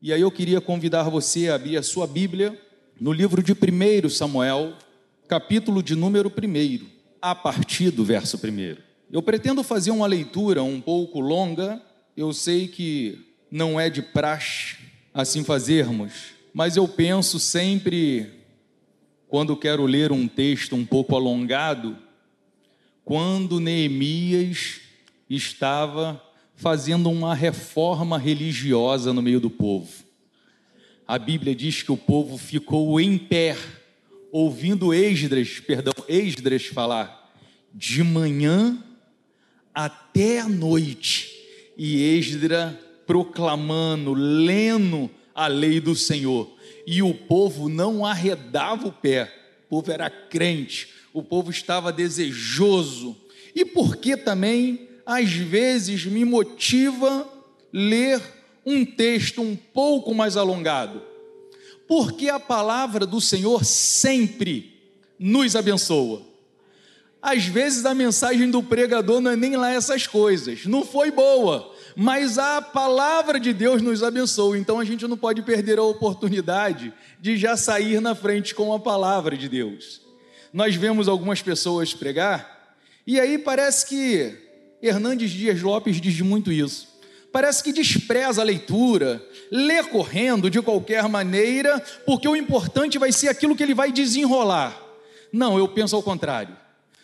E aí eu queria convidar você a abrir a sua Bíblia no livro de 1 Samuel, capítulo de número 1, a partir do verso 1. Eu pretendo fazer uma leitura um pouco longa, eu sei que não é de praxe assim fazermos, mas eu penso sempre, quando quero ler um texto um pouco alongado, quando Neemias estava fazendo uma reforma religiosa no meio do povo. A Bíblia diz que o povo ficou em pé, ouvindo Esdras, perdão, Esdras falar, de manhã até a noite, e Esdras proclamando, lendo a lei do Senhor, e o povo não arredava o pé, o povo era crente, o povo estava desejoso, e porque também às vezes me motiva ler um texto um pouco mais alongado, porque a palavra do Senhor sempre nos abençoa. Às vezes a mensagem do pregador não é nem lá essas coisas, não foi boa, mas a palavra de Deus nos abençoa, então a gente não pode perder a oportunidade de já sair na frente com a palavra de Deus. Nós vemos algumas pessoas pregar, e aí parece que Hernandes Dias Lopes diz muito isso. Parece que despreza a leitura, lê correndo de qualquer maneira, porque o importante vai ser aquilo que ele vai desenrolar. Não, eu penso ao contrário.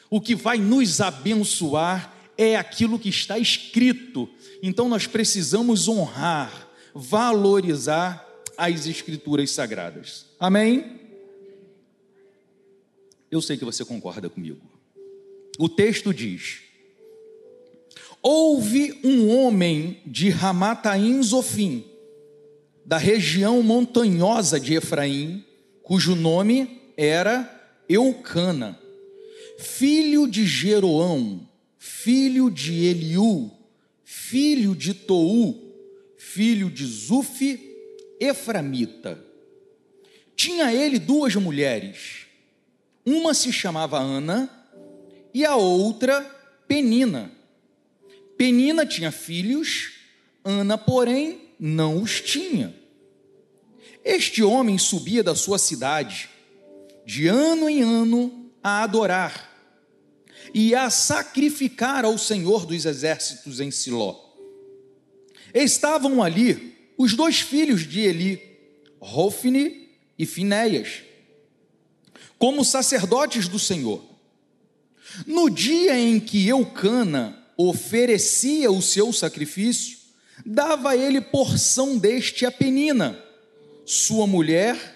O que vai nos abençoar é aquilo que está escrito. Então nós precisamos honrar, valorizar as escrituras sagradas. Amém? Eu sei que você concorda comigo. O texto diz: Houve um homem de Ramataim Zofim, da região montanhosa de Efraim, cujo nome era Eucana, filho de Jeroão, filho de Eliú, filho de Tou, filho de Zufi, Eframita. Tinha ele duas mulheres, uma se chamava Ana e a outra Penina. Penina tinha filhos, Ana, porém, não os tinha. Este homem subia da sua cidade, de ano em ano, a adorar e a sacrificar ao Senhor dos exércitos em Siló. Estavam ali os dois filhos de Eli, Rofne e Finéias, como sacerdotes do Senhor. No dia em que Eucana, oferecia o seu sacrifício, dava ele porção deste a Penina, sua mulher,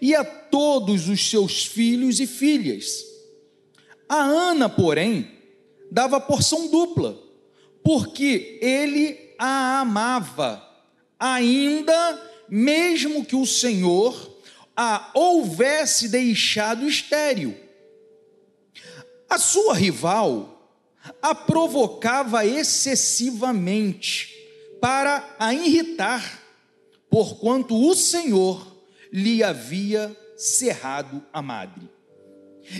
e a todos os seus filhos e filhas. A Ana, porém, dava porção dupla, porque ele a amava, ainda mesmo que o Senhor a houvesse deixado estéril. A sua rival, a provocava excessivamente para a irritar, porquanto o Senhor lhe havia cerrado a madre.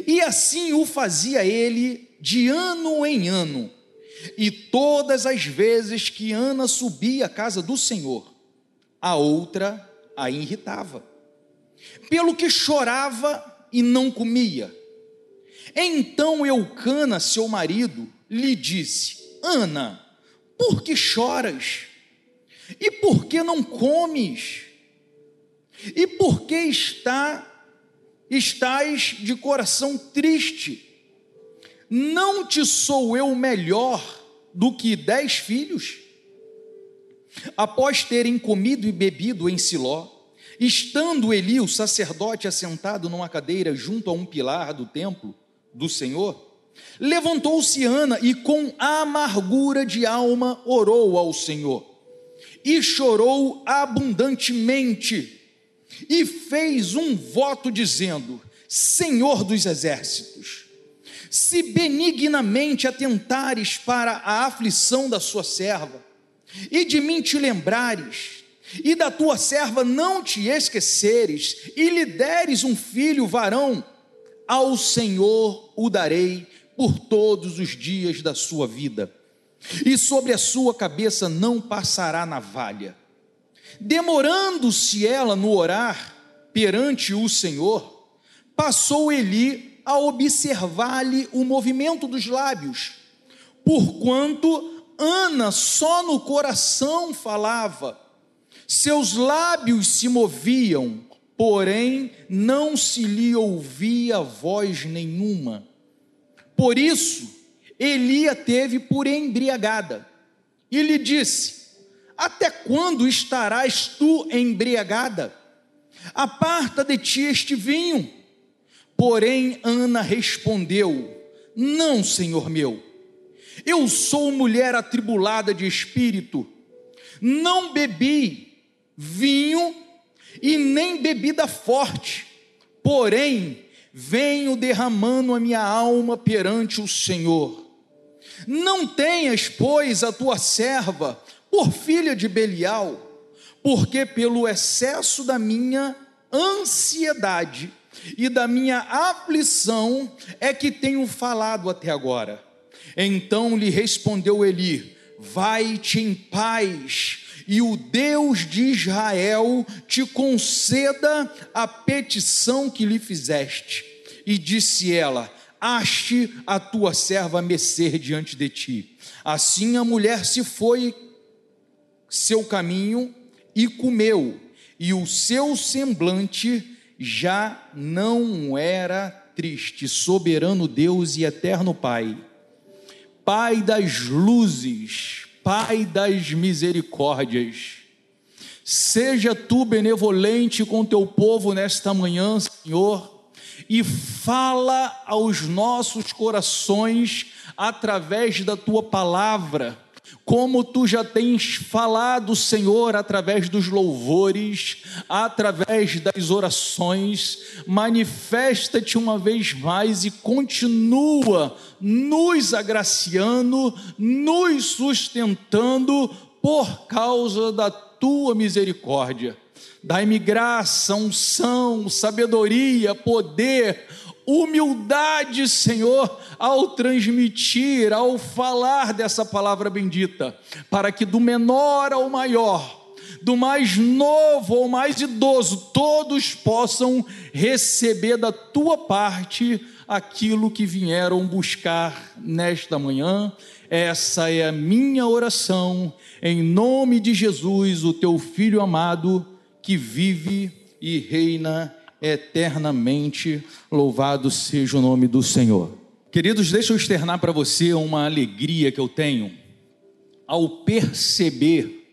E assim o fazia ele de ano em ano. E todas as vezes que Ana subia à casa do Senhor, a outra a irritava. Pelo que chorava e não comia. Então Eucana, seu marido, lhe disse: Ana, por que choras? E por que não comes? E por que está estás de coração triste? Não te sou eu melhor do que dez filhos? Após terem comido e bebido em Siló, estando Eli, o sacerdote, assentado numa cadeira junto a um pilar do templo do Senhor, Levantou-se Ana e com amargura de alma orou ao Senhor. E chorou abundantemente e fez um voto dizendo: Senhor dos exércitos, se benignamente atentares para a aflição da sua serva, e de mim te lembrares, e da tua serva não te esqueceres, e lhe deres um filho varão, ao Senhor o darei por todos os dias da sua vida, e sobre a sua cabeça não passará navalha. Demorando-se ela no orar perante o Senhor, passou Eli a observar-lhe o movimento dos lábios, porquanto Ana só no coração falava, seus lábios se moviam, porém não se lhe ouvia voz nenhuma. Por isso, Elia teve por embriagada e lhe disse: Até quando estarás tu embriagada? Aparta de ti este vinho. Porém, Ana respondeu: Não, senhor meu, eu sou mulher atribulada de espírito, não bebi vinho e nem bebida forte, porém, venho derramando a minha alma perante o Senhor. Não tenhas, pois, a tua serva por filha de Belial, porque pelo excesso da minha ansiedade e da minha aflição é que tenho falado até agora. Então lhe respondeu Eli: Vai-te em paz, e o Deus de Israel te conceda a petição que lhe fizeste. E disse ela: Ache a tua serva mecer diante de ti. Assim a mulher se foi seu caminho e comeu, e o seu semblante já não era triste. Soberano Deus e eterno Pai, Pai das luzes, Pai das misericórdias, seja tu benevolente com teu povo nesta manhã, Senhor e fala aos nossos corações através da tua palavra, como tu já tens falado, Senhor, através dos louvores, através das orações, manifesta-te uma vez mais e continua nos agraciando, nos sustentando por causa da tua misericórdia. Dai-me graça, unção, sabedoria, poder, humildade, Senhor, ao transmitir, ao falar dessa palavra bendita, para que do menor ao maior, do mais novo ao mais idoso, todos possam receber da tua parte aquilo que vieram buscar nesta manhã. Essa é a minha oração, em nome de Jesus, o teu filho amado que vive e reina eternamente. Louvado seja o nome do Senhor. Queridos, deixa eu externar para você uma alegria que eu tenho ao perceber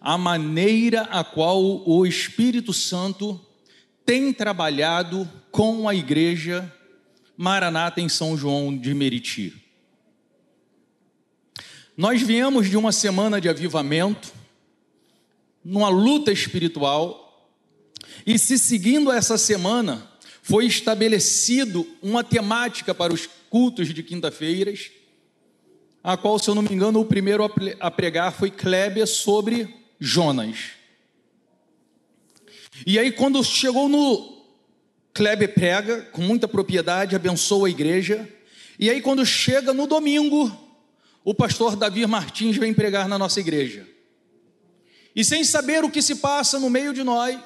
a maneira a qual o Espírito Santo tem trabalhado com a igreja Maranata em São João de Meriti. Nós viemos de uma semana de avivamento, numa luta espiritual, e se seguindo essa semana, foi estabelecido uma temática para os cultos de quinta-feiras, a qual, se eu não me engano, o primeiro a pregar foi Kleber sobre Jonas. E aí, quando chegou no Kleber prega, com muita propriedade, abençoa a igreja, e aí, quando chega no domingo, o pastor Davi Martins vem pregar na nossa igreja. E sem saber o que se passa no meio de nós,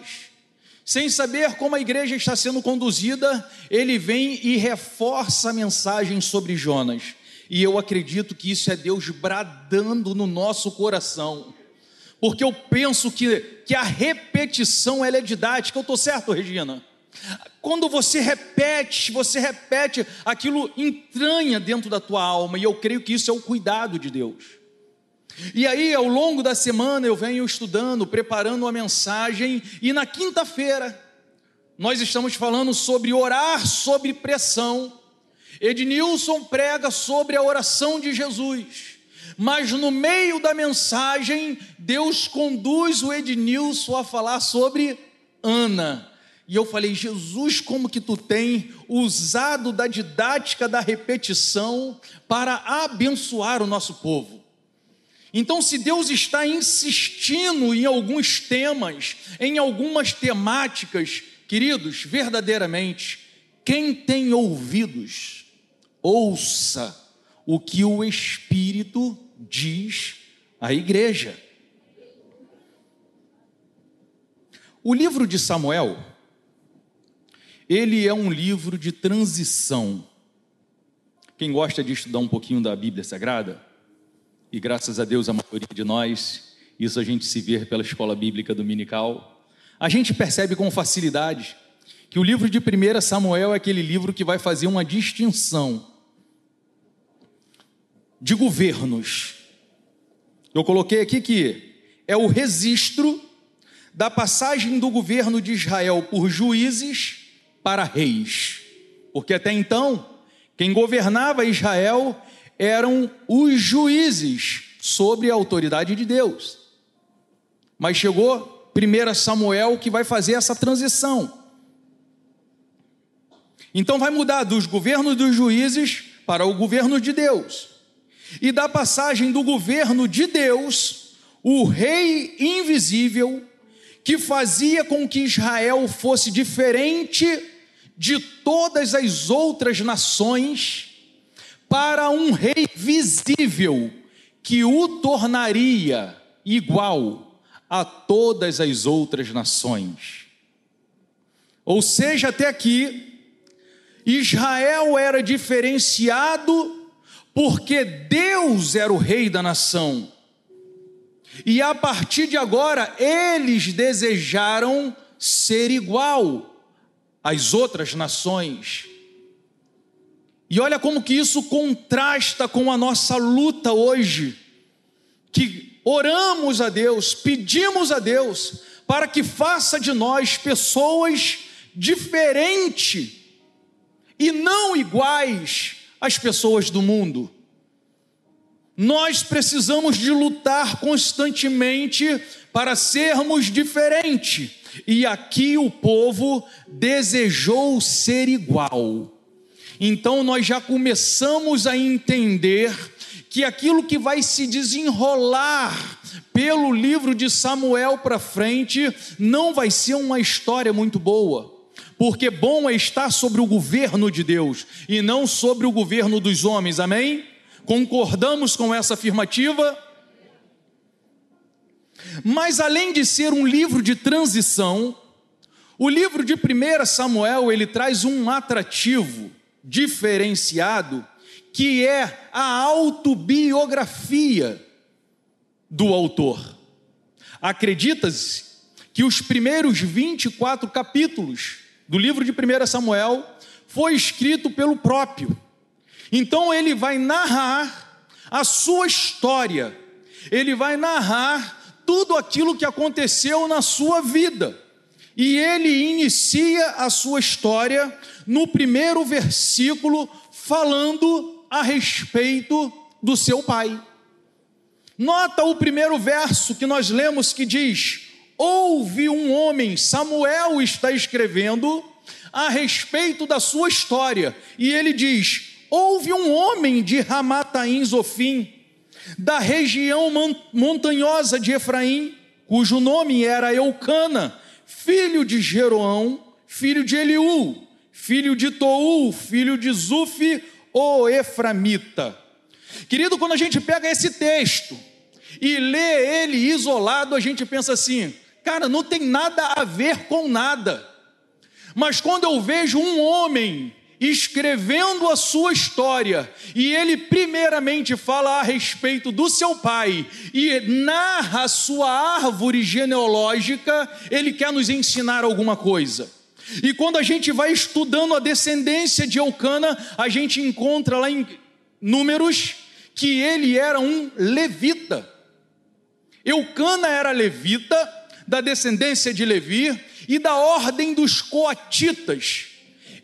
sem saber como a igreja está sendo conduzida, ele vem e reforça a mensagem sobre Jonas. E eu acredito que isso é Deus bradando no nosso coração. Porque eu penso que, que a repetição ela é didática. Eu estou certo, Regina? Quando você repete, você repete, aquilo entranha dentro da tua alma, e eu creio que isso é o cuidado de Deus. E aí, ao longo da semana, eu venho estudando, preparando uma mensagem, e na quinta-feira, nós estamos falando sobre orar sobre pressão. Ednilson prega sobre a oração de Jesus, mas no meio da mensagem, Deus conduz o Ednilson a falar sobre Ana. E eu falei, Jesus, como que tu tem usado da didática da repetição para abençoar o nosso povo? Então, se Deus está insistindo em alguns temas, em algumas temáticas, queridos, verdadeiramente, quem tem ouvidos, ouça o que o Espírito diz à igreja. O livro de Samuel, ele é um livro de transição. Quem gosta de estudar um pouquinho da Bíblia Sagrada, e graças a Deus a maioria de nós, isso a gente se vê pela escola bíblica dominical, a gente percebe com facilidade que o livro de 1 Samuel é aquele livro que vai fazer uma distinção de governos. Eu coloquei aqui que é o registro da passagem do governo de Israel por juízes para reis. Porque até então, quem governava Israel eram os juízes sobre a autoridade de Deus. Mas chegou 1 Samuel que vai fazer essa transição. Então vai mudar dos governos dos juízes para o governo de Deus. E da passagem do governo de Deus, o rei invisível, que fazia com que Israel fosse diferente de todas as outras nações, para um rei visível, que o tornaria igual a todas as outras nações. Ou seja, até aqui, Israel era diferenciado porque Deus era o rei da nação. E a partir de agora, eles desejaram ser igual às outras nações. E olha como que isso contrasta com a nossa luta hoje, que oramos a Deus, pedimos a Deus para que faça de nós pessoas diferentes e não iguais às pessoas do mundo. Nós precisamos de lutar constantemente para sermos diferentes. E aqui o povo desejou ser igual. Então nós já começamos a entender que aquilo que vai se desenrolar pelo livro de Samuel para frente não vai ser uma história muito boa porque bom é estar sobre o governo de Deus e não sobre o governo dos homens, amém? Concordamos com essa afirmativa? Mas além de ser um livro de transição, o livro de 1 Samuel ele traz um atrativo diferenciado que é a autobiografia do autor. Acredita-se que os primeiros 24 capítulos do livro de 1 Samuel foi escrito pelo próprio. Então ele vai narrar a sua história, ele vai narrar tudo aquilo que aconteceu na sua vida. E ele inicia a sua história no primeiro versículo, falando a respeito do seu pai. Nota o primeiro verso que nós lemos que diz: houve um homem, Samuel está escrevendo a respeito da sua história, e ele diz: houve um homem de Ramataim Zofim, da região montanhosa de Efraim, cujo nome era Eucana, filho de Jeroão, filho de Eliú, filho de Tou, filho de Zufi, o Eframita. Querido, quando a gente pega esse texto e lê ele isolado, a gente pensa assim: Cara, não tem nada a ver com nada. Mas quando eu vejo um homem escrevendo a sua história, e ele primeiramente fala a respeito do seu pai e narra a sua árvore genealógica, ele quer nos ensinar alguma coisa. E quando a gente vai estudando a descendência de Eucana, a gente encontra lá em Números que ele era um levita. Eucana era levita, da descendência de Levi e da ordem dos coatitas.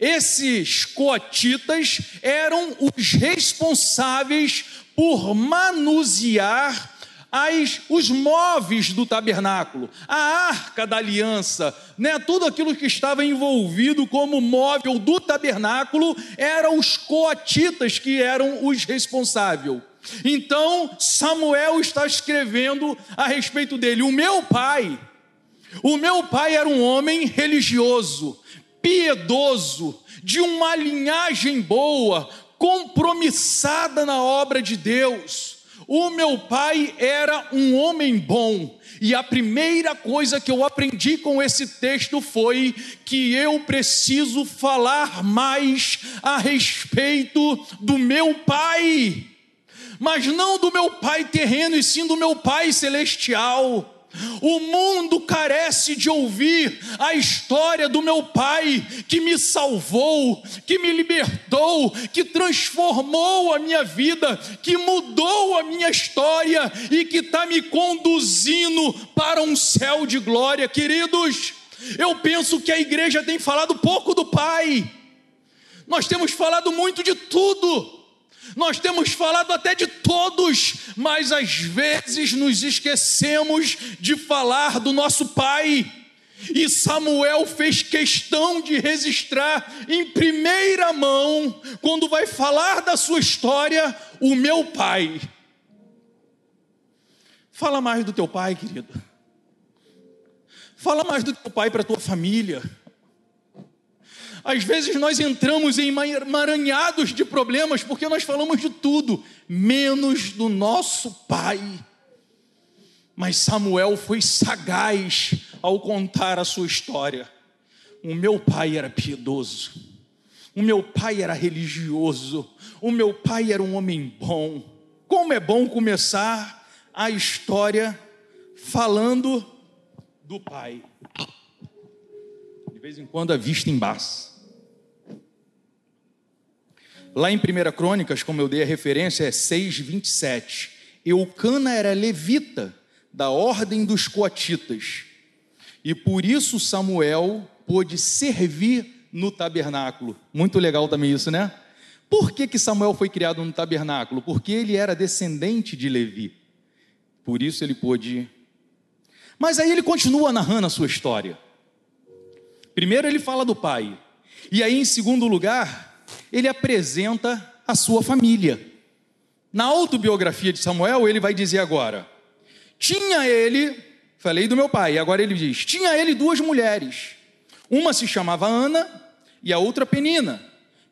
Esses coatitas eram os responsáveis por manusear as, os móveis do tabernáculo, a arca da aliança, né? tudo aquilo que estava envolvido como móvel do tabernáculo, eram os coatitas que eram os responsáveis. Então Samuel está escrevendo a respeito dele. O meu pai o meu pai era um homem religioso, piedoso, de uma linhagem boa, compromissada na obra de Deus. O meu pai era um homem bom, e a primeira coisa que eu aprendi com esse texto foi que eu preciso falar mais a respeito do meu pai, mas não do meu pai terreno, e sim do meu pai celestial. O mundo carece de ouvir a história do meu pai que me salvou, que me libertou, que transformou a minha vida, que mudou a minha história e que está me conduzindo para um céu de glória, queridos. Eu penso que a igreja tem falado pouco do Pai, nós temos falado muito de tudo nós temos falado até de todos, mas às vezes nos esquecemos de falar do nosso Pai. E Samuel fez questão de registrar em primeira mão, quando vai falar da sua história, o meu pai. Fala mais do teu pai, querido. Fala mais do teu pai para a tua família. Às vezes nós entramos em emaranhados de problemas porque nós falamos de tudo, menos do nosso pai. Mas Samuel foi sagaz ao contar a sua história. O meu pai era piedoso, o meu pai era religioso, o meu pai era um homem bom. Como é bom começar a história falando do pai. De vez em quando a vista embaça. Lá em 1 Crônicas, como eu dei a referência, é 6, 27. Eucana era levita da ordem dos coatitas. E por isso Samuel pôde servir no tabernáculo. Muito legal também isso, né? Por que, que Samuel foi criado no tabernáculo? Porque ele era descendente de Levi. Por isso ele pôde. Mas aí ele continua narrando a sua história. Primeiro ele fala do pai. E aí, em segundo lugar, ele apresenta a sua família. Na autobiografia de Samuel, ele vai dizer agora: tinha ele, falei do meu pai, agora ele diz: tinha ele duas mulheres. Uma se chamava Ana e a outra Penina.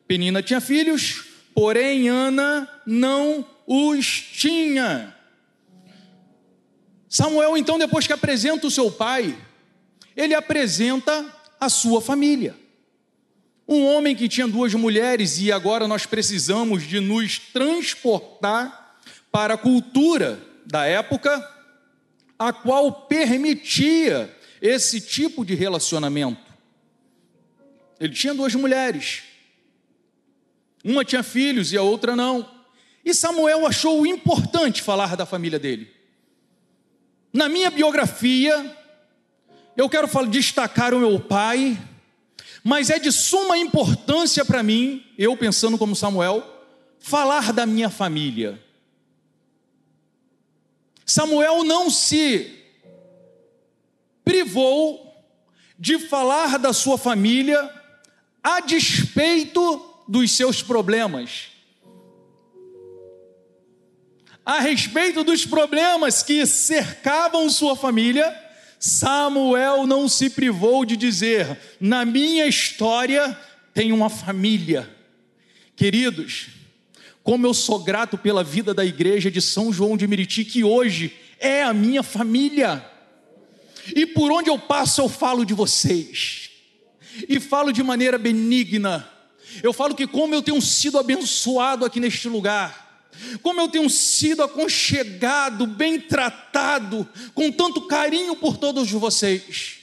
Penina tinha filhos, porém Ana não os tinha. Samuel, então, depois que apresenta o seu pai, ele apresenta a sua família. Um homem que tinha duas mulheres e agora nós precisamos de nos transportar para a cultura da época, a qual permitia esse tipo de relacionamento. Ele tinha duas mulheres. Uma tinha filhos e a outra não. E Samuel achou importante falar da família dele. Na minha biografia, eu quero destacar o meu pai, mas é de suma importância para mim, eu pensando como Samuel, falar da minha família. Samuel não se privou de falar da sua família a despeito dos seus problemas. A respeito dos problemas que cercavam sua família, Samuel não se privou de dizer: na minha história tem uma família. Queridos, como eu sou grato pela vida da igreja de São João de Meriti, que hoje é a minha família. E por onde eu passo, eu falo de vocês. E falo de maneira benigna. Eu falo que como eu tenho sido abençoado aqui neste lugar como eu tenho sido aconchegado, bem tratado, com tanto carinho por todos vocês.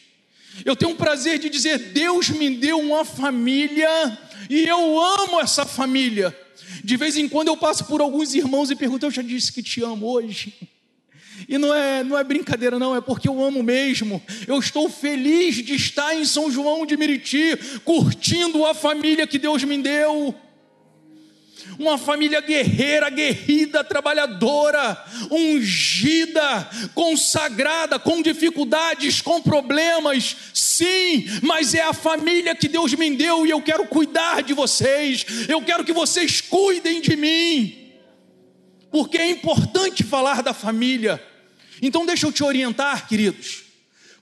Eu tenho o prazer de dizer: Deus me deu uma família e eu amo essa família. De vez em quando eu passo por alguns irmãos e pergunto: Eu já disse que te amo hoje. E não é, não é brincadeira, não, é porque eu amo mesmo. Eu estou feliz de estar em São João de Meriti, curtindo a família que Deus me deu uma família guerreira, guerrida, trabalhadora, ungida, consagrada, com dificuldades, com problemas, sim, mas é a família que Deus me deu e eu quero cuidar de vocês, eu quero que vocês cuidem de mim, porque é importante falar da família. Então, deixa eu te orientar, queridos,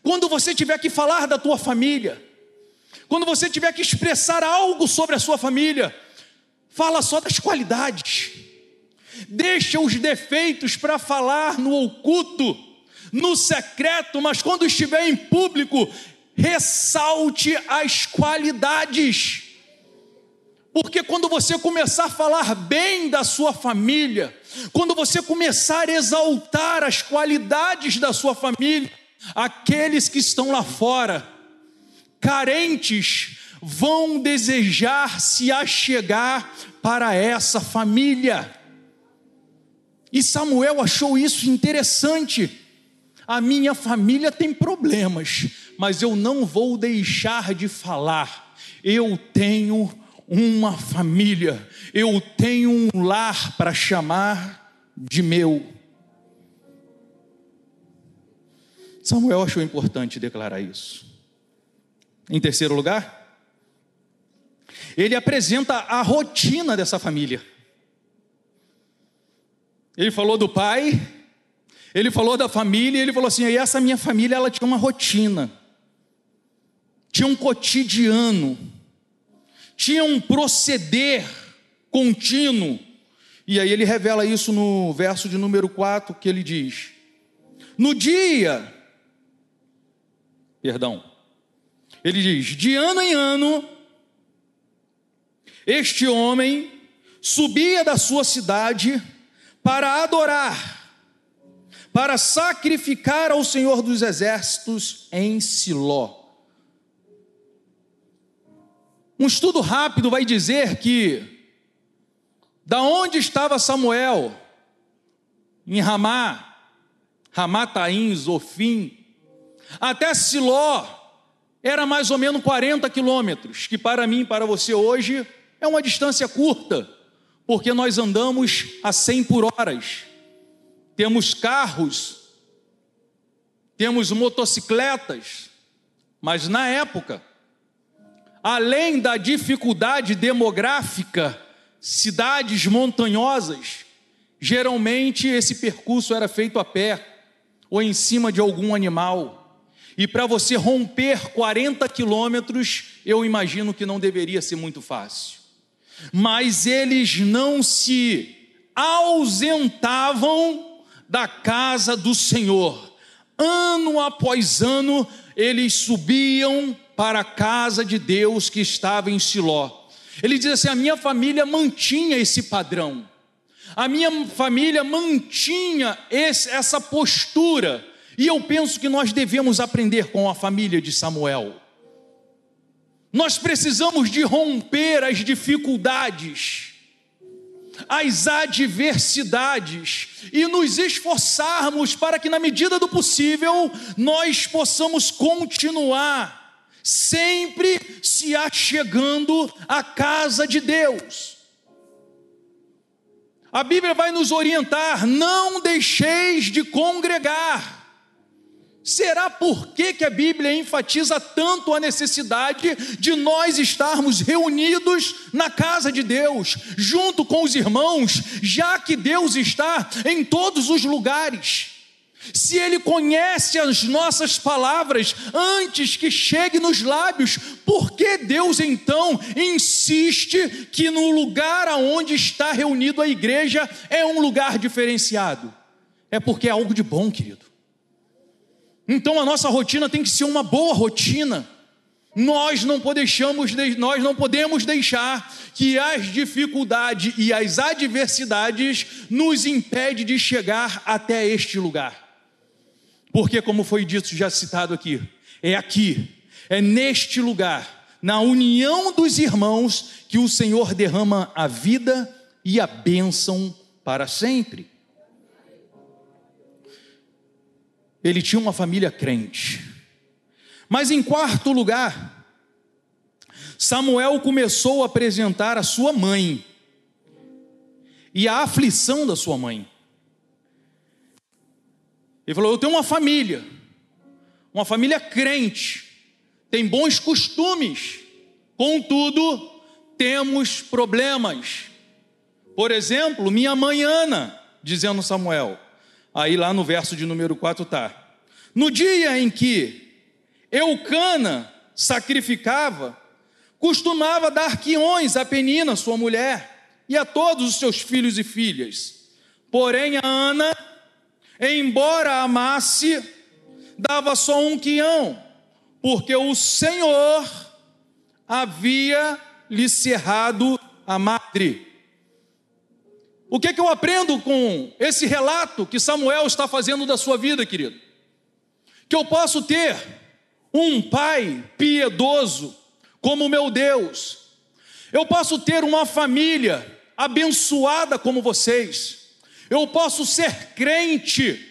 quando você tiver que falar da tua família, quando você tiver que expressar algo sobre a sua família, fala só das qualidades. Deixa os defeitos para falar no oculto, no secreto, mas quando estiver em público, ressalte as qualidades. Porque quando você começar a falar bem da sua família, quando você começar a exaltar as qualidades da sua família, aqueles que estão lá fora, carentes, vão desejar se achegar para essa família. E Samuel achou isso interessante. A minha família tem problemas, mas eu não vou deixar de falar. Eu tenho uma família, eu tenho um lar para chamar de meu. Samuel achou importante declarar isso. Em terceiro lugar, ele apresenta a rotina dessa família. Ele falou do pai, ele falou da família, ele falou assim: e essa minha família ela tinha uma rotina, tinha um cotidiano tinha um proceder contínuo. E aí ele revela isso no verso de número 4, que ele diz: No dia, perdão, ele diz: de ano em ano, este homem subia da sua cidade para adorar, para sacrificar ao Senhor dos Exércitos em Siló. Um estudo rápido vai dizer que da onde estava Samuel em Ramá, Ramataim, Zofim, até Siló, era mais ou menos 40 quilômetros, que para mim, para você hoje, é uma distância curta, porque nós andamos a 100 por horas, temos carros, temos motocicletas, mas na época, além da dificuldade demográfica, cidades montanhosas, geralmente esse percurso era feito a pé ou em cima de algum animal. E para você romper 40 quilômetros, eu imagino que não deveria ser muito fácil. Mas eles não se ausentavam da casa do Senhor. Ano após ano, eles subiam para a casa de Deus que estava em Siló. Ele diz assim: a minha família mantinha esse padrão, a minha família mantinha esse, essa postura, e eu penso que nós devemos aprender com a família de Samuel. Nós precisamos de romper as dificuldades, as adversidades e nos esforçarmos para que, na medida do possível, nós possamos continuar sempre se achegando à casa de Deus. A Bíblia vai nos orientar: não deixeis de congregar. Será por que, que a Bíblia enfatiza tanto a necessidade de nós estarmos reunidos na casa de Deus, junto com os irmãos, já que Deus está em todos os lugares? Se Ele conhece as nossas palavras antes que chegue nos lábios, por que Deus então insiste que no lugar aonde está reunido a igreja é um lugar diferenciado? É porque é algo de bom, querido. Então a nossa rotina tem que ser uma boa rotina. Nós não podemos, nós não podemos deixar que as dificuldades e as adversidades nos impede de chegar até este lugar. Porque, como foi dito, já citado aqui, é aqui, é neste lugar, na união dos irmãos, que o Senhor derrama a vida e a bênção para sempre. Ele tinha uma família crente. Mas em quarto lugar, Samuel começou a apresentar a sua mãe e a aflição da sua mãe. Ele falou: Eu tenho uma família, uma família crente, tem bons costumes, contudo, temos problemas. Por exemplo, minha mãe Ana, dizendo Samuel, aí lá no verso de número 4 está: No dia em que Eucana sacrificava, costumava dar quiões a Penina, sua mulher, e a todos os seus filhos e filhas Porém, a Ana, embora amasse, dava só um quião, porque o Senhor havia lhe cerrado a madre. O que, é que eu aprendo com esse relato que Samuel está fazendo da sua vida, querido? Que eu posso ter um pai piedoso como meu Deus, eu posso ter uma família abençoada como vocês, eu posso ser crente,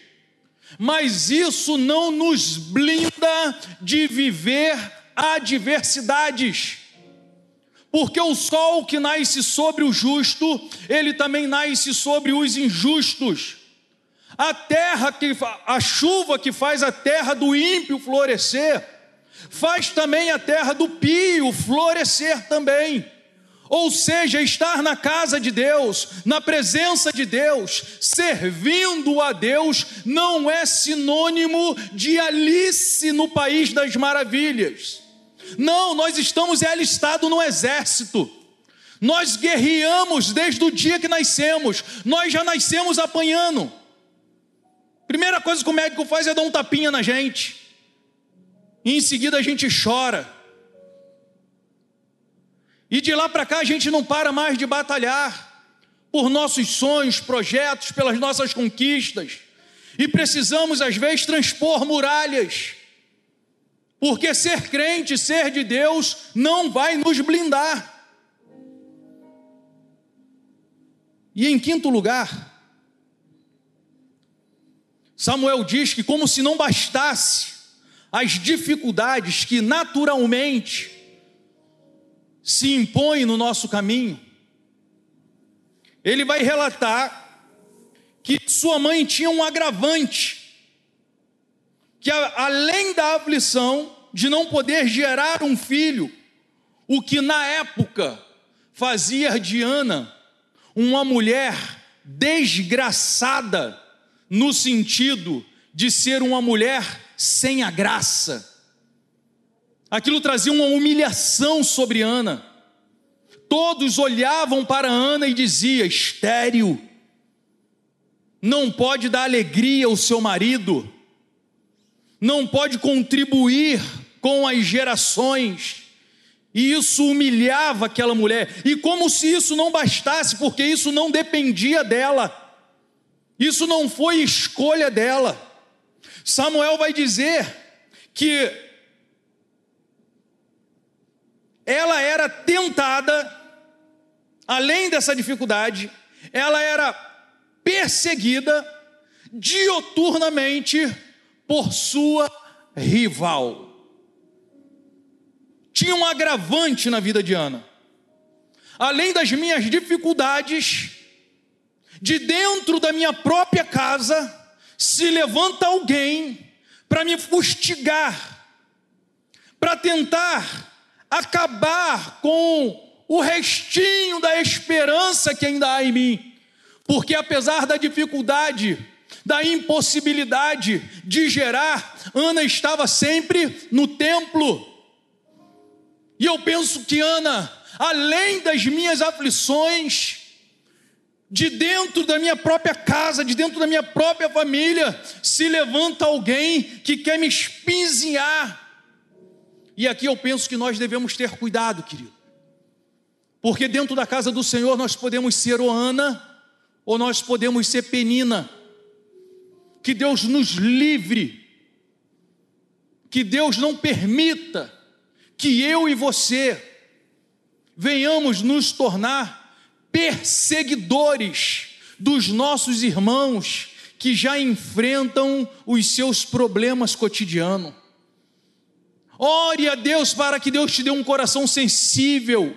mas isso não nos blinda de viver adversidades. Porque o sol que nasce sobre o justo, ele também nasce sobre os injustos. A terra que a chuva que faz a terra do ímpio florescer, faz também a terra do pio florescer também. Ou seja, estar na casa de Deus, na presença de Deus, servindo a Deus, não é sinônimo de Alice no País das Maravilhas. Não, nós estamos alistado no exército. Nós guerreamos desde o dia que nascemos. Nós já nascemos apanhando. Primeira coisa que o médico faz é dar um tapinha na gente. E em seguida a gente chora. E de lá para cá a gente não para mais de batalhar por nossos sonhos, projetos, pelas nossas conquistas. E precisamos às vezes transpor muralhas porque ser crente, ser de Deus, não vai nos blindar. E em quinto lugar, Samuel diz que, como se não bastasse as dificuldades que naturalmente se impõem no nosso caminho, ele vai relatar que sua mãe tinha um agravante que além da aflição de não poder gerar um filho, o que na época fazia de Ana uma mulher desgraçada, no sentido de ser uma mulher sem a graça. Aquilo trazia uma humilhação sobre Ana. Todos olhavam para Ana e diziam: estéril, não pode dar alegria ao seu marido não pode contribuir com as gerações. E isso humilhava aquela mulher. E como se isso não bastasse, porque isso não dependia dela. Isso não foi escolha dela. Samuel vai dizer que ela era tentada, além dessa dificuldade, ela era perseguida dioturnamente por sua rival. Tinha um agravante na vida de Ana. Além das minhas dificuldades, de dentro da minha própria casa, se levanta alguém para me fustigar, para tentar acabar com o restinho da esperança que ainda há em mim. Porque apesar da dificuldade, da impossibilidade de gerar, Ana estava sempre no templo. E eu penso que Ana, além das minhas aflições, de dentro da minha própria casa, de dentro da minha própria família, se levanta alguém que quer me espinzinhar. E aqui eu penso que nós devemos ter cuidado, querido. Porque dentro da casa do Senhor nós podemos ser o Ana ou nós podemos ser Penina. Que Deus nos livre, que Deus não permita que eu e você venhamos nos tornar perseguidores dos nossos irmãos que já enfrentam os seus problemas cotidianos. Ore a Deus para que Deus te dê um coração sensível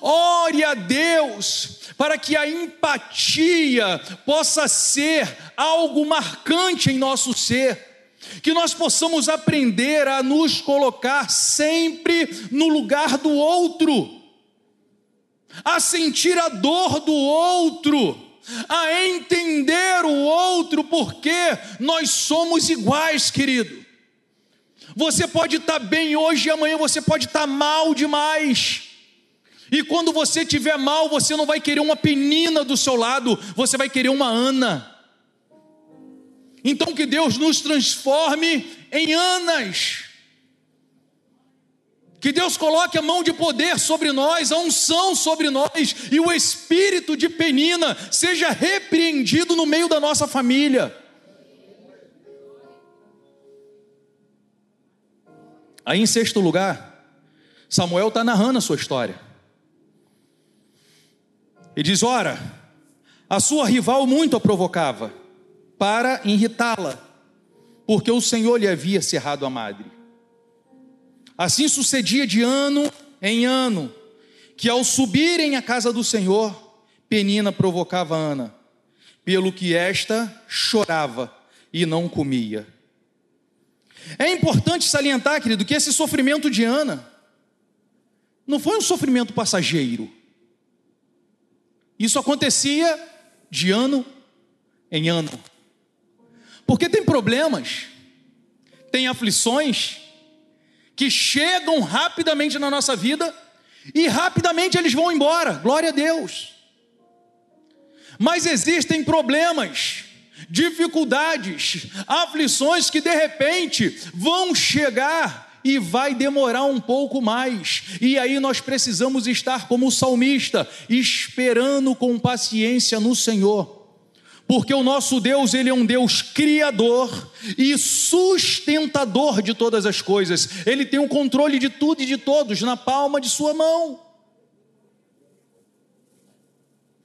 Ore a Deus para que a empatia possa ser algo marcante em nosso ser, que nós possamos aprender a nos colocar sempre no lugar do outro, a sentir a dor do outro, a entender o outro, porque nós somos iguais, querido. Você pode estar bem hoje e amanhã você pode estar mal demais. E quando você tiver mal, você não vai querer uma penina do seu lado, você vai querer uma Ana. Então que Deus nos transforme em Anas. Que Deus coloque a mão de poder sobre nós, a unção sobre nós, e o espírito de penina seja repreendido no meio da nossa família. Aí, em sexto lugar, Samuel está narrando a sua história. E diz: Ora, a sua rival muito a provocava, para irritá-la, porque o Senhor lhe havia cerrado a madre. Assim sucedia de ano em ano, que ao subirem à casa do Senhor, Penina provocava Ana, pelo que esta chorava e não comia. É importante salientar, querido, que esse sofrimento de Ana não foi um sofrimento passageiro. Isso acontecia de ano em ano. Porque tem problemas, tem aflições que chegam rapidamente na nossa vida e rapidamente eles vão embora. Glória a Deus. Mas existem problemas dificuldades, aflições que de repente vão chegar e vai demorar um pouco mais. E aí nós precisamos estar como o salmista, esperando com paciência no Senhor. Porque o nosso Deus, ele é um Deus criador e sustentador de todas as coisas. Ele tem o controle de tudo e de todos na palma de sua mão.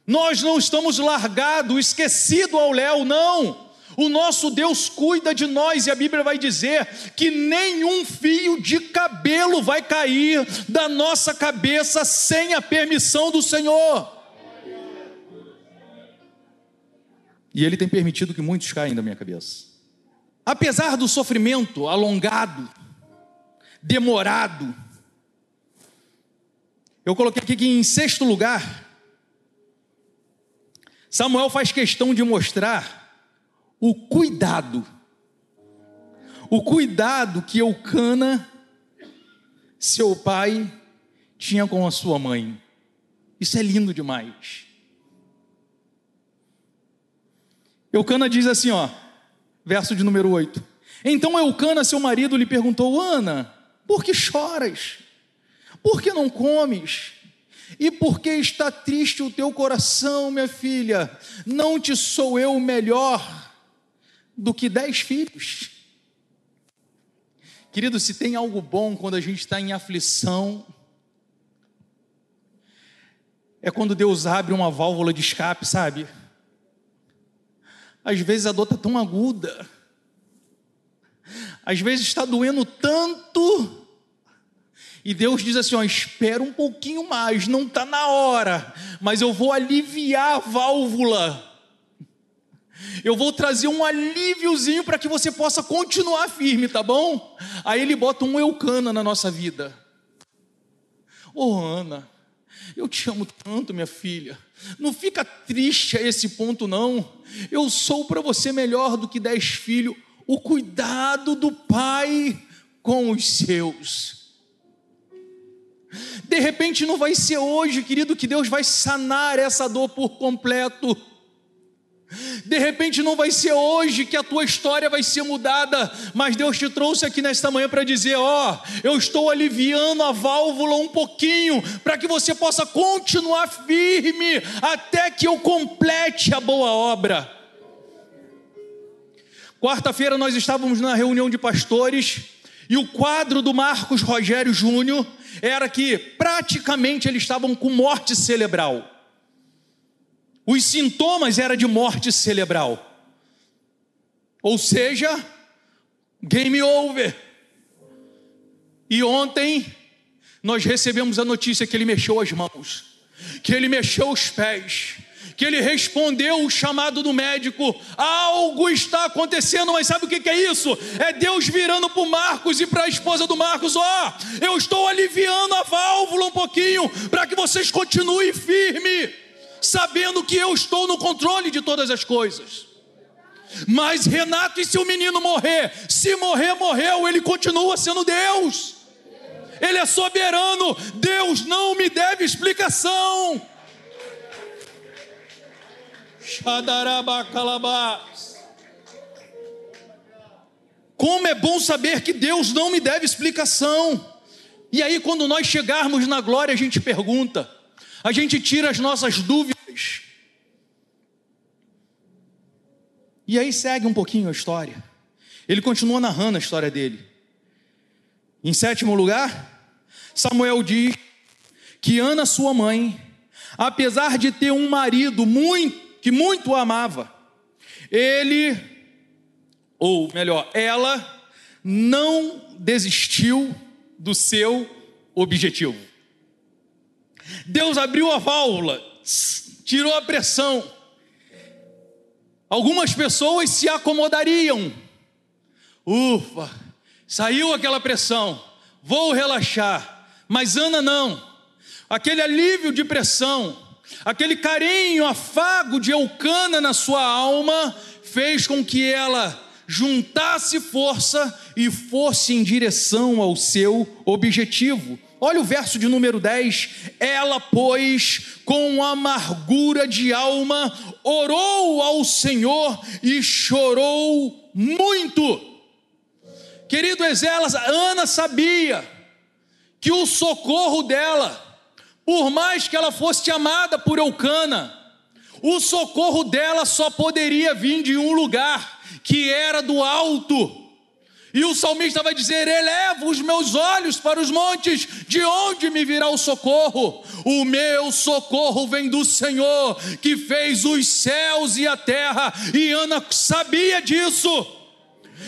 Nós não estamos largados, esquecido ao léu, não. O nosso Deus cuida de nós e a Bíblia vai dizer que nenhum fio de cabelo vai cair da nossa cabeça sem a permissão do Senhor. E Ele tem permitido que muitos caem da minha cabeça. Apesar do sofrimento alongado, demorado, eu coloquei aqui que em sexto lugar, Samuel faz questão de mostrar o cuidado, o cuidado que Eucana, seu pai, tinha com a sua mãe. Isso é lindo demais. Eucana diz assim, ó, verso de número 8. Então Eucana, seu marido, lhe perguntou: Ana, por que choras? Por que não comes? E por que está triste o teu coração, minha filha? Não te sou eu melhor do que dez filhos? Querido, se tem algo bom quando a gente está em aflição, é quando Deus abre uma válvula de escape, sabe? Às vezes a dor está tão aguda, às vezes está doendo tanto, e Deus diz assim: ó, espera um pouquinho mais, não está na hora, mas eu vou aliviar a válvula. Eu vou trazer um alíviozinho para que você possa continuar firme, tá bom? Aí ele bota um eucana na nossa vida. Ô oh, Ana, eu te amo tanto, minha filha. Não fica triste a esse ponto, não. Eu sou para você melhor do que dez filhos. O cuidado do pai com os seus. De repente não vai ser hoje, querido, que Deus vai sanar essa dor por completo. De repente não vai ser hoje que a tua história vai ser mudada, mas Deus te trouxe aqui nesta manhã para dizer: Ó, oh, eu estou aliviando a válvula um pouquinho, para que você possa continuar firme até que eu complete a boa obra. Quarta-feira nós estávamos na reunião de pastores e o quadro do Marcos Rogério Júnior era que praticamente eles estavam com morte cerebral. Os sintomas eram de morte cerebral. Ou seja, game over. E ontem nós recebemos a notícia que ele mexeu as mãos, que ele mexeu os pés, que ele respondeu o chamado do médico. Algo está acontecendo, mas sabe o que é isso? É Deus virando para o Marcos e para a esposa do Marcos: Ó, oh, eu estou aliviando a válvula um pouquinho para que vocês continuem firme, sabendo que eu estou no controle de todas as coisas. Mas Renato, e se o menino morrer? Se morrer, morreu, ele continua sendo Deus. Ele é soberano. Deus não me deve explicação. Como é bom saber que Deus não me deve explicação. E aí, quando nós chegarmos na glória, a gente pergunta, a gente tira as nossas dúvidas. E aí segue um pouquinho a história. Ele continua narrando a história dele. Em sétimo lugar, Samuel diz que Ana, sua mãe, apesar de ter um marido muito, que muito amava, ele, ou melhor, ela, não desistiu do seu objetivo. Deus abriu a válvula, tirou a pressão. Algumas pessoas se acomodariam. Ufa, saiu aquela pressão, vou relaxar. Mas Ana não. Aquele alívio de pressão, aquele carinho, afago de Eucana na sua alma, fez com que ela juntasse força e fosse em direção ao seu objetivo. Olha o verso de número 10. Ela, pois, com amargura de alma, orou ao Senhor e chorou muito. Querido Ezelas, Ana sabia que o socorro dela, por mais que ela fosse amada por Eucana, o socorro dela só poderia vir de um lugar, que era do alto. E o salmista vai dizer: Elevo os meus olhos para os montes, de onde me virá o socorro? O meu socorro vem do Senhor, que fez os céus e a terra, e Ana sabia disso.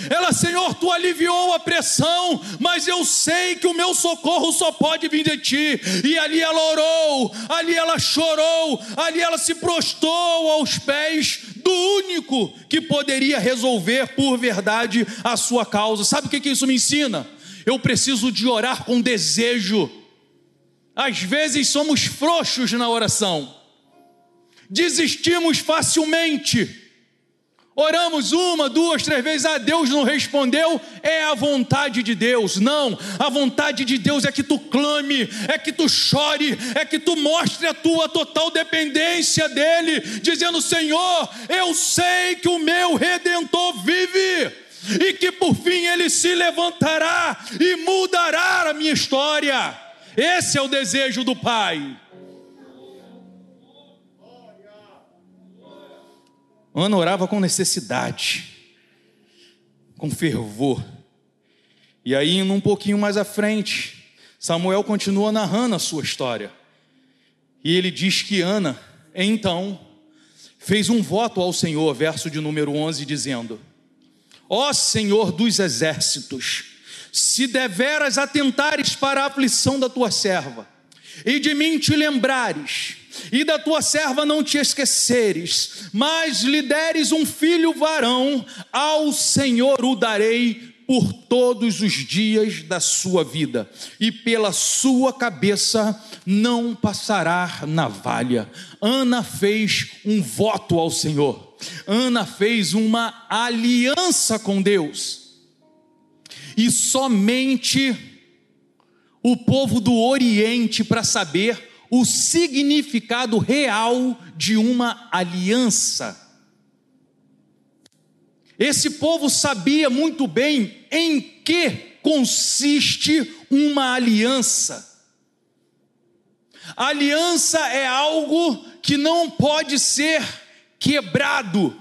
Ela, Senhor, tu aliviou a pressão, mas eu sei que o meu socorro só pode vir de ti. E ali ela orou, ali ela chorou, ali ela se prostou aos pés do único que poderia resolver por verdade a sua causa. Sabe o que, isso me ensina? Eu preciso de orar com desejo. Às vezes somos frouxos na oração, desistimos facilmente Oramos uma, duas, três vezes, ah, Deus não respondeu, é a vontade de Deus. Não, a vontade de Deus é que tu clame, é que tu chore, é que tu mostre a tua total dependência dEle, dizendo: Senhor, eu sei que o meu redentor vive e que por fim ele se levantará e mudará a minha história. Esse é o desejo do Pai. Ana orava com necessidade, com fervor. E aí, indo um pouquinho mais à frente, Samuel continua narrando a sua história. E ele diz que Ana, então, fez um voto ao Senhor, verso de número 11, dizendo: Ó Senhor dos exércitos, se deveras atentares para a aflição da tua serva, e de mim te lembrares, e da tua serva não te esqueceres, mas lhe deres um filho varão, ao Senhor o darei por todos os dias da sua vida, e pela sua cabeça não passará navalha. Ana fez um voto ao Senhor, Ana fez uma aliança com Deus, e somente o povo do Oriente para saber o significado real de uma aliança. Esse povo sabia muito bem em que consiste uma aliança. aliança é algo que não pode ser quebrado.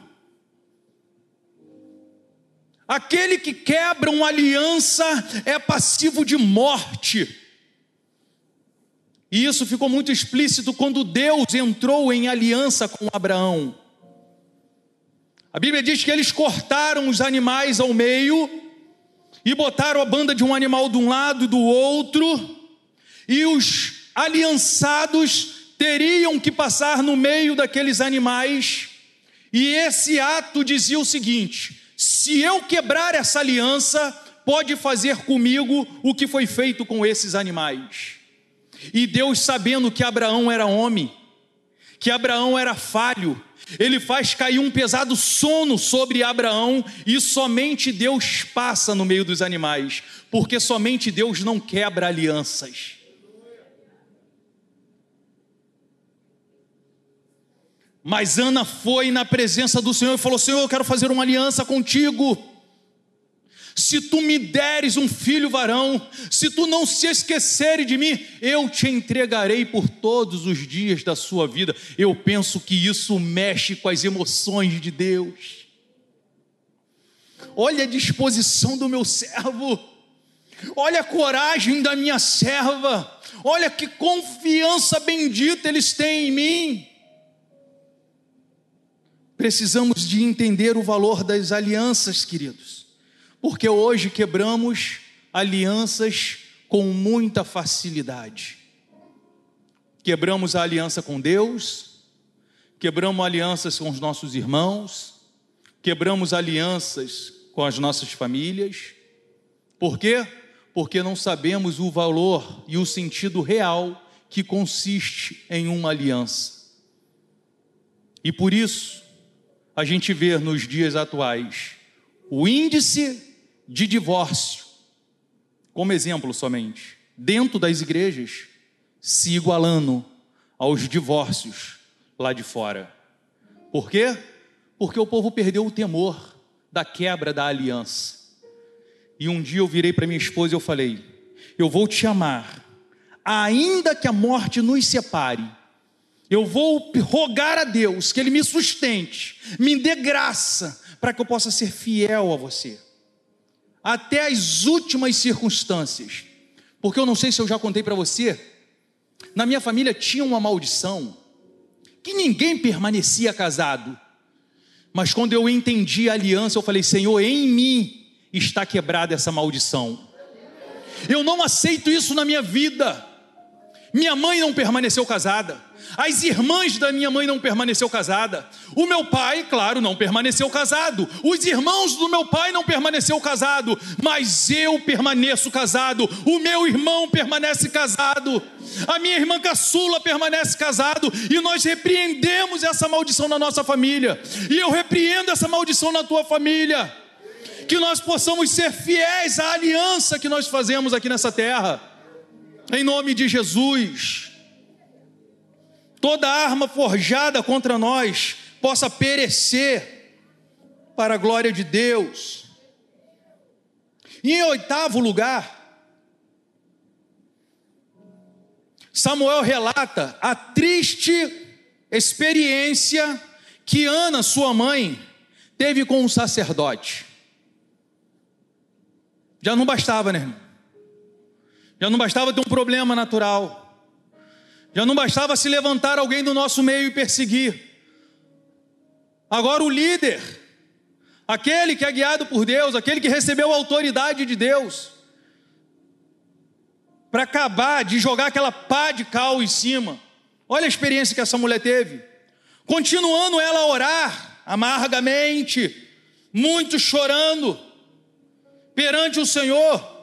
Aquele que quebra uma aliança é passivo de morte. E isso ficou muito explícito quando Deus entrou em aliança com Abraão. A Bíblia diz que eles cortaram os animais ao meio e botaram a banda de um animal de um lado e do outro, e os aliançados teriam que passar no meio daqueles animais, e esse ato dizia o seguinte: se eu quebrar essa aliança, pode fazer comigo o que foi feito com esses animais. E Deus, sabendo que Abraão era homem, que Abraão era falho, ele faz cair um pesado sono sobre Abraão e somente Deus passa no meio dos animais, porque somente Deus não quebra alianças. Mas Ana foi na presença do Senhor e falou: Senhor, eu quero fazer uma aliança contigo. Se tu me deres um filho varão, se tu não se esqueceres de mim, eu te entregarei por todos os dias da sua vida. Eu penso que isso mexe com as emoções de Deus. Olha a disposição do meu servo, olha a coragem da minha serva, olha que confiança bendita eles têm em mim. Precisamos de entender o valor das alianças, queridos, porque hoje quebramos alianças com muita facilidade. Quebramos a aliança com Deus, quebramos alianças com os nossos irmãos, quebramos alianças com as nossas famílias. Por quê? Porque não sabemos o valor e o sentido real que consiste em uma aliança. E por isso, a gente vê nos dias atuais o índice de divórcio, como exemplo somente, dentro das igrejas, se igualando aos divórcios lá de fora. Por quê? Porque o povo perdeu o temor da quebra da aliança. E um dia eu virei para minha esposa e eu falei: Eu vou te amar, ainda que a morte nos separe, eu vou rogar a Deus que Ele me sustente, me dê graça, para que eu possa ser fiel a você, até as últimas circunstâncias. Porque eu não sei se eu já contei para você, na minha família tinha uma maldição, que ninguém permanecia casado, mas quando eu entendi a aliança, eu falei: Senhor, em mim está quebrada essa maldição. Eu não aceito isso na minha vida. Minha mãe não permaneceu casada. As irmãs da minha mãe não permaneceu casada. O meu pai, claro, não permaneceu casado. Os irmãos do meu pai não permaneceu casado, mas eu permaneço casado. O meu irmão permanece casado. A minha irmã caçula permanece casado e nós repreendemos essa maldição na nossa família. E eu repreendo essa maldição na tua família. Que nós possamos ser fiéis à aliança que nós fazemos aqui nessa terra em nome de Jesus. Toda arma forjada contra nós possa perecer para a glória de Deus. E em oitavo lugar, Samuel relata a triste experiência que Ana, sua mãe, teve com um sacerdote. Já não bastava, né, irmão? Já não bastava ter um problema natural. Já não bastava se levantar alguém do nosso meio e perseguir. Agora o líder, aquele que é guiado por Deus, aquele que recebeu a autoridade de Deus, para acabar de jogar aquela pá de cal em cima. Olha a experiência que essa mulher teve. Continuando ela a orar amargamente, muito chorando perante o Senhor.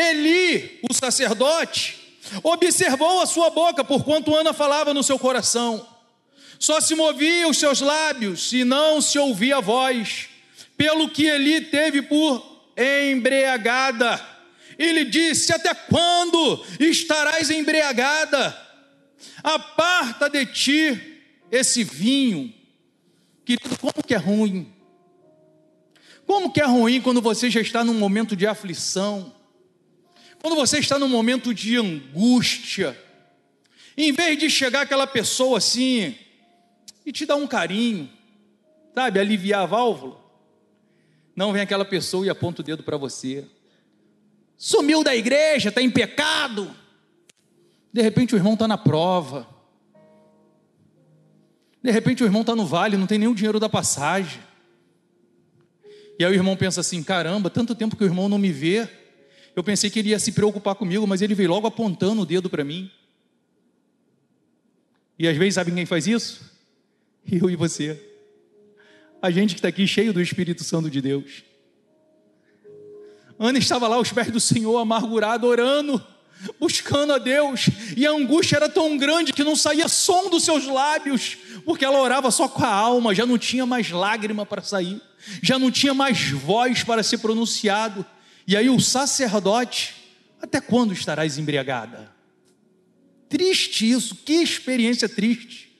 Eli, o sacerdote, observou a sua boca, porquanto Ana falava no seu coração. Só se movia os seus lábios e não se ouvia a voz, pelo que Eli teve por embriagada. Ele disse: Até quando estarás embriagada? Aparta de ti esse vinho. Querido, como que é ruim? Como que é ruim quando você já está num momento de aflição? Quando você está num momento de angústia, em vez de chegar aquela pessoa assim e te dar um carinho, sabe, aliviar a válvula, não vem aquela pessoa e aponta o dedo para você. Sumiu da igreja, está em pecado. De repente o irmão está na prova. De repente o irmão está no vale, não tem nenhum dinheiro da passagem. E aí o irmão pensa assim: caramba, tanto tempo que o irmão não me vê, eu pensei que ele ia se preocupar comigo, mas ele veio logo apontando o dedo para mim. E às vezes, sabe quem faz isso? Eu e você. A gente que está aqui cheio do Espírito Santo de Deus. Ana estava lá aos pés do Senhor, amargurada, orando, buscando a Deus, e a angústia era tão grande que não saía som dos seus lábios, porque ela orava só com a alma, já não tinha mais lágrima para sair, já não tinha mais voz para ser pronunciado. E aí o sacerdote, até quando estarás embriagada? Triste isso, que experiência triste.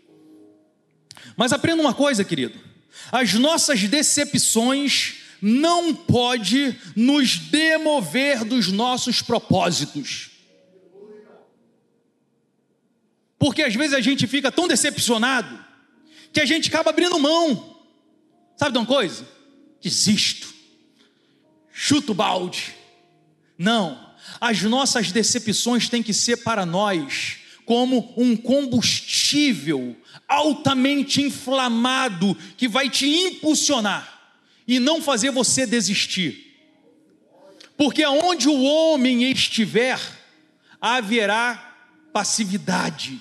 Mas aprenda uma coisa, querido. As nossas decepções não pode nos demover dos nossos propósitos. Porque às vezes a gente fica tão decepcionado que a gente acaba abrindo mão. Sabe de uma coisa? Desisto. Chuto o balde. Não. As nossas decepções têm que ser para nós como um combustível altamente inflamado que vai te impulsionar e não fazer você desistir. Porque aonde o homem estiver, haverá passividade,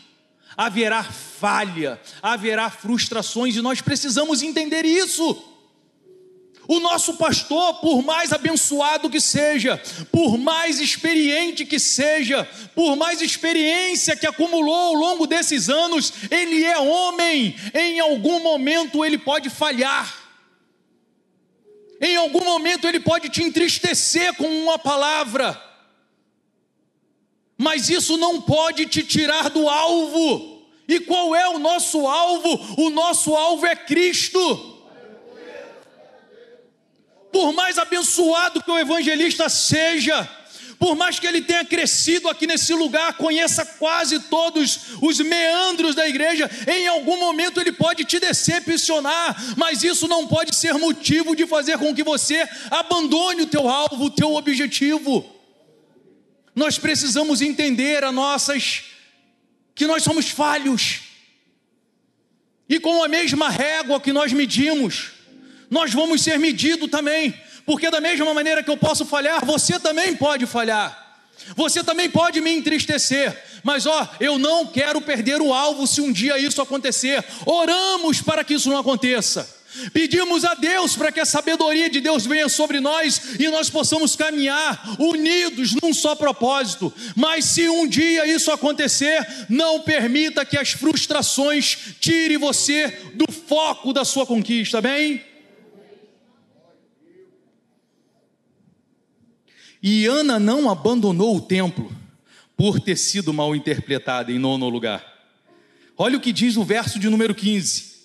haverá falha, haverá frustrações e nós precisamos entender isso. O nosso pastor, por mais abençoado que seja, por mais experiente que seja, por mais experiência que acumulou ao longo desses anos, ele é homem, em algum momento ele pode falhar. Em algum momento ele pode te entristecer com uma palavra, mas isso não pode te tirar do alvo. E qual é o nosso alvo? O nosso alvo é Cristo por mais abençoado que o evangelista seja, por mais que ele tenha crescido aqui nesse lugar, conheça quase todos os meandros da igreja, em algum momento ele pode te decepcionar, mas isso não pode ser motivo de fazer com que você abandone o teu alvo, o teu objetivo. Nós precisamos entender a nossas que nós somos falhos. E com a mesma régua que nós medimos, nós vamos ser medidos também, porque da mesma maneira que eu posso falhar, você também pode falhar. Você também pode me entristecer, mas ó, eu não quero perder o alvo se um dia isso acontecer. Oramos para que isso não aconteça. Pedimos a Deus para que a sabedoria de Deus venha sobre nós e nós possamos caminhar unidos num só propósito. Mas se um dia isso acontecer, não permita que as frustrações tirem você do foco da sua conquista, bem? E Ana não abandonou o templo por ter sido mal interpretada em nono lugar. Olha o que diz o verso de número 15.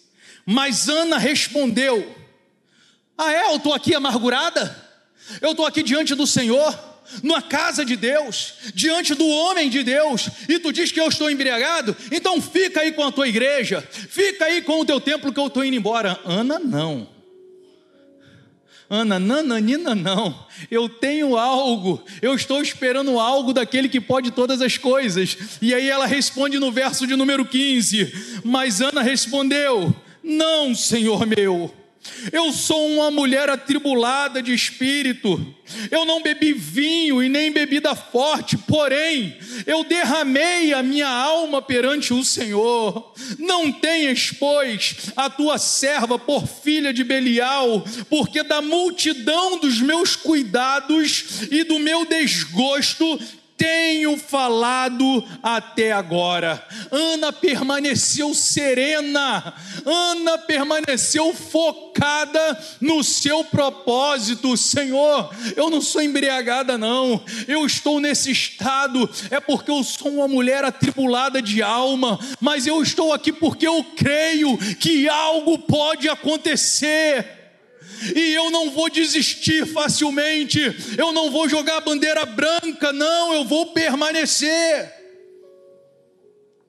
Mas Ana respondeu: Ah, é? Eu estou aqui amargurada? Eu estou aqui diante do Senhor, na casa de Deus, diante do homem de Deus, e tu diz que eu estou embriagado? Então fica aí com a tua igreja, fica aí com o teu templo que eu estou indo embora. Ana, não. Ana, nananina, não. Eu tenho algo, eu estou esperando algo daquele que pode todas as coisas. E aí ela responde no verso de número 15: Mas Ana respondeu: Não, Senhor meu eu sou uma mulher atribulada de espírito. Eu não bebi vinho e nem bebida forte, porém, eu derramei a minha alma perante o Senhor. Não tenhas, pois, a tua serva por filha de Belial, porque da multidão dos meus cuidados e do meu desgosto tenho falado até agora. Ana permaneceu serena, Ana permaneceu focada no seu propósito. Senhor, eu não sou embriagada, não, eu estou nesse estado, é porque eu sou uma mulher atribulada de alma, mas eu estou aqui porque eu creio que algo pode acontecer e eu não vou desistir facilmente, eu não vou jogar a bandeira branca, não, eu vou permanecer.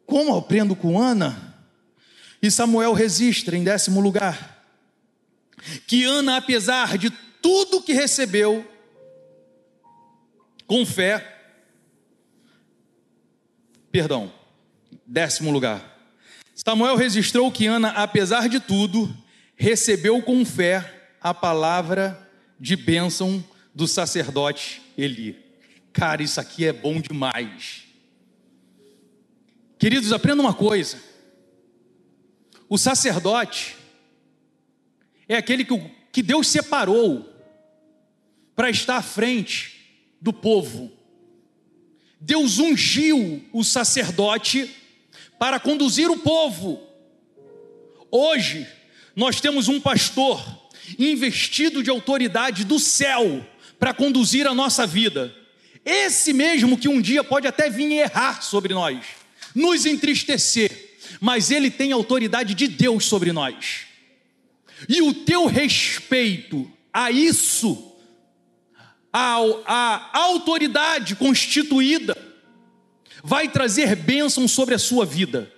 Como aprendo com Ana? E Samuel registra em décimo lugar que Ana, apesar de tudo que recebeu, com fé, perdão, décimo lugar. Samuel registrou que Ana, apesar de tudo, recebeu com fé a palavra de bênção do sacerdote Eli. Cara, isso aqui é bom demais. Queridos, aprenda uma coisa. O sacerdote é aquele que, que Deus separou para estar à frente do povo. Deus ungiu o sacerdote para conduzir o povo. Hoje, nós temos um pastor investido de autoridade do céu para conduzir a nossa vida. Esse mesmo que um dia pode até vir errar sobre nós, nos entristecer, mas ele tem autoridade de Deus sobre nós. E o teu respeito a isso, a, a autoridade constituída, vai trazer bênção sobre a sua vida.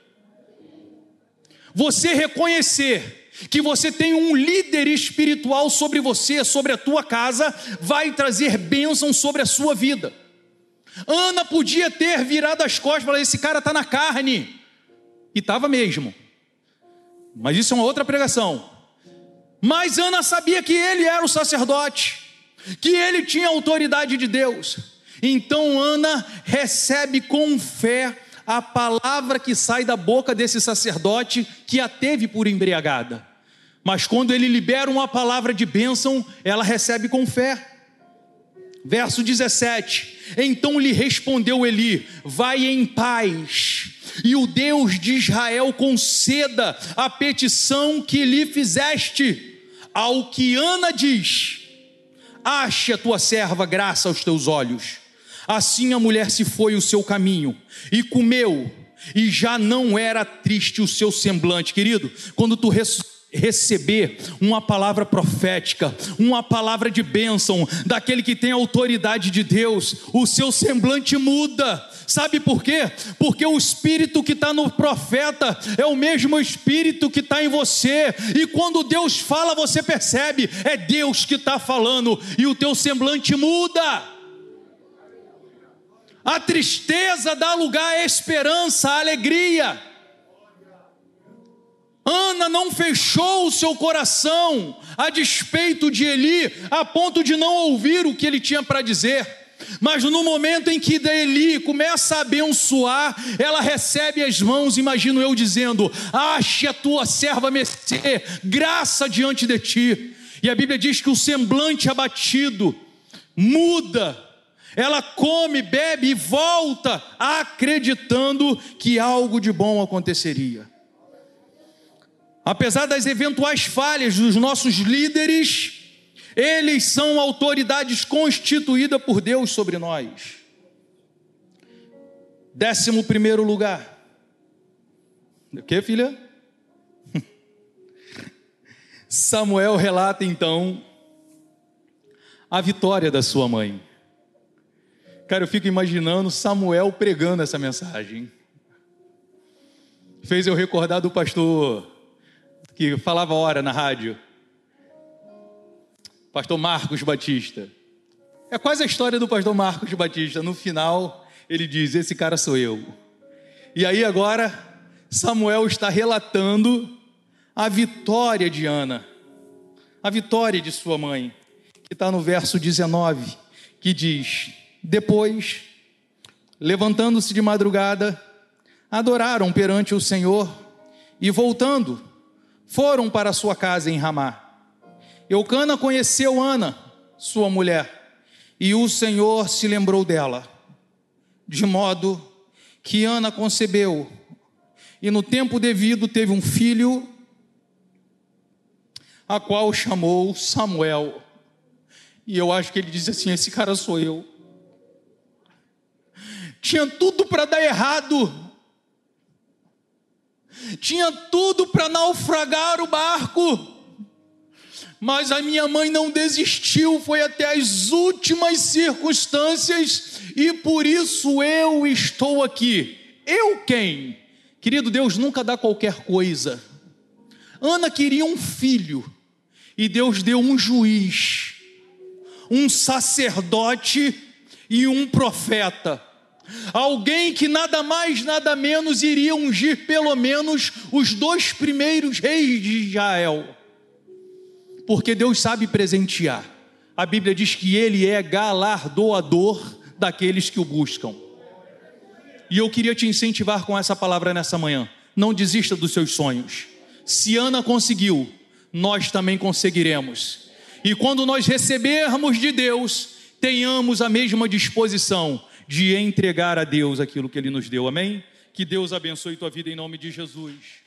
Você reconhecer que você tem um líder espiritual sobre você, sobre a tua casa, vai trazer bênção sobre a sua vida. Ana podia ter virado as costas e falar: esse cara está na carne, e estava mesmo, mas isso é uma outra pregação. Mas Ana sabia que ele era o sacerdote, que ele tinha autoridade de Deus. Então Ana recebe com fé a palavra que sai da boca desse sacerdote que a teve por embriagada. Mas quando ele libera uma palavra de bênção, ela recebe com fé. Verso 17: Então lhe respondeu Eli: Vai em paz, e o Deus de Israel conceda a petição que lhe fizeste. Ao que Ana diz: Ache a tua serva graça aos teus olhos. Assim a mulher se foi o seu caminho e comeu, e já não era triste o seu semblante, querido. Quando tu receber uma palavra profética, uma palavra de bênção daquele que tem autoridade de Deus, o seu semblante muda. Sabe por quê? Porque o espírito que está no profeta é o mesmo espírito que está em você, e quando Deus fala, você percebe, é Deus que está falando, e o teu semblante muda. A tristeza dá lugar à esperança, à alegria. Ana não fechou o seu coração a despeito de Eli, a ponto de não ouvir o que ele tinha para dizer. Mas no momento em que Eli começa a abençoar, ela recebe as mãos, imagino eu dizendo: Ache a tua serva Messê, graça diante de ti. E a Bíblia diz que o semblante abatido muda ela come, bebe e volta acreditando que algo de bom aconteceria. Apesar das eventuais falhas dos nossos líderes, eles são autoridades constituídas por Deus sobre nós. Décimo primeiro lugar. O que, filha? Samuel relata então a vitória da sua mãe. Cara, eu fico imaginando Samuel pregando essa mensagem. Fez eu recordar do pastor que falava hora na rádio. Pastor Marcos Batista. É quase a história do pastor Marcos Batista. No final, ele diz: Esse cara sou eu. E aí agora, Samuel está relatando a vitória de Ana, a vitória de sua mãe, que está no verso 19, que diz: depois, levantando-se de madrugada, adoraram perante o Senhor e, voltando, foram para sua casa em Ramá. Eucana conheceu Ana, sua mulher, e o Senhor se lembrou dela, de modo que Ana concebeu e no tempo devido teve um filho, a qual chamou Samuel. E eu acho que ele disse assim: Esse cara sou eu tinha tudo para dar errado, tinha tudo para naufragar o barco, mas a minha mãe não desistiu, foi até as últimas circunstâncias, e por isso eu estou aqui. Eu quem? Querido Deus nunca dá qualquer coisa. Ana queria um filho, e Deus deu um juiz, um sacerdote e um profeta alguém que nada mais, nada menos iria ungir pelo menos os dois primeiros reis de Israel, porque Deus sabe presentear. A Bíblia diz que Ele é galardoador daqueles que o buscam. E eu queria te incentivar com essa palavra nessa manhã. Não desista dos seus sonhos. Se Ana conseguiu, nós também conseguiremos. E quando nós recebermos de Deus, tenhamos a mesma disposição de entregar a Deus aquilo que Ele nos deu. Amém? Que Deus abençoe tua vida em nome de Jesus.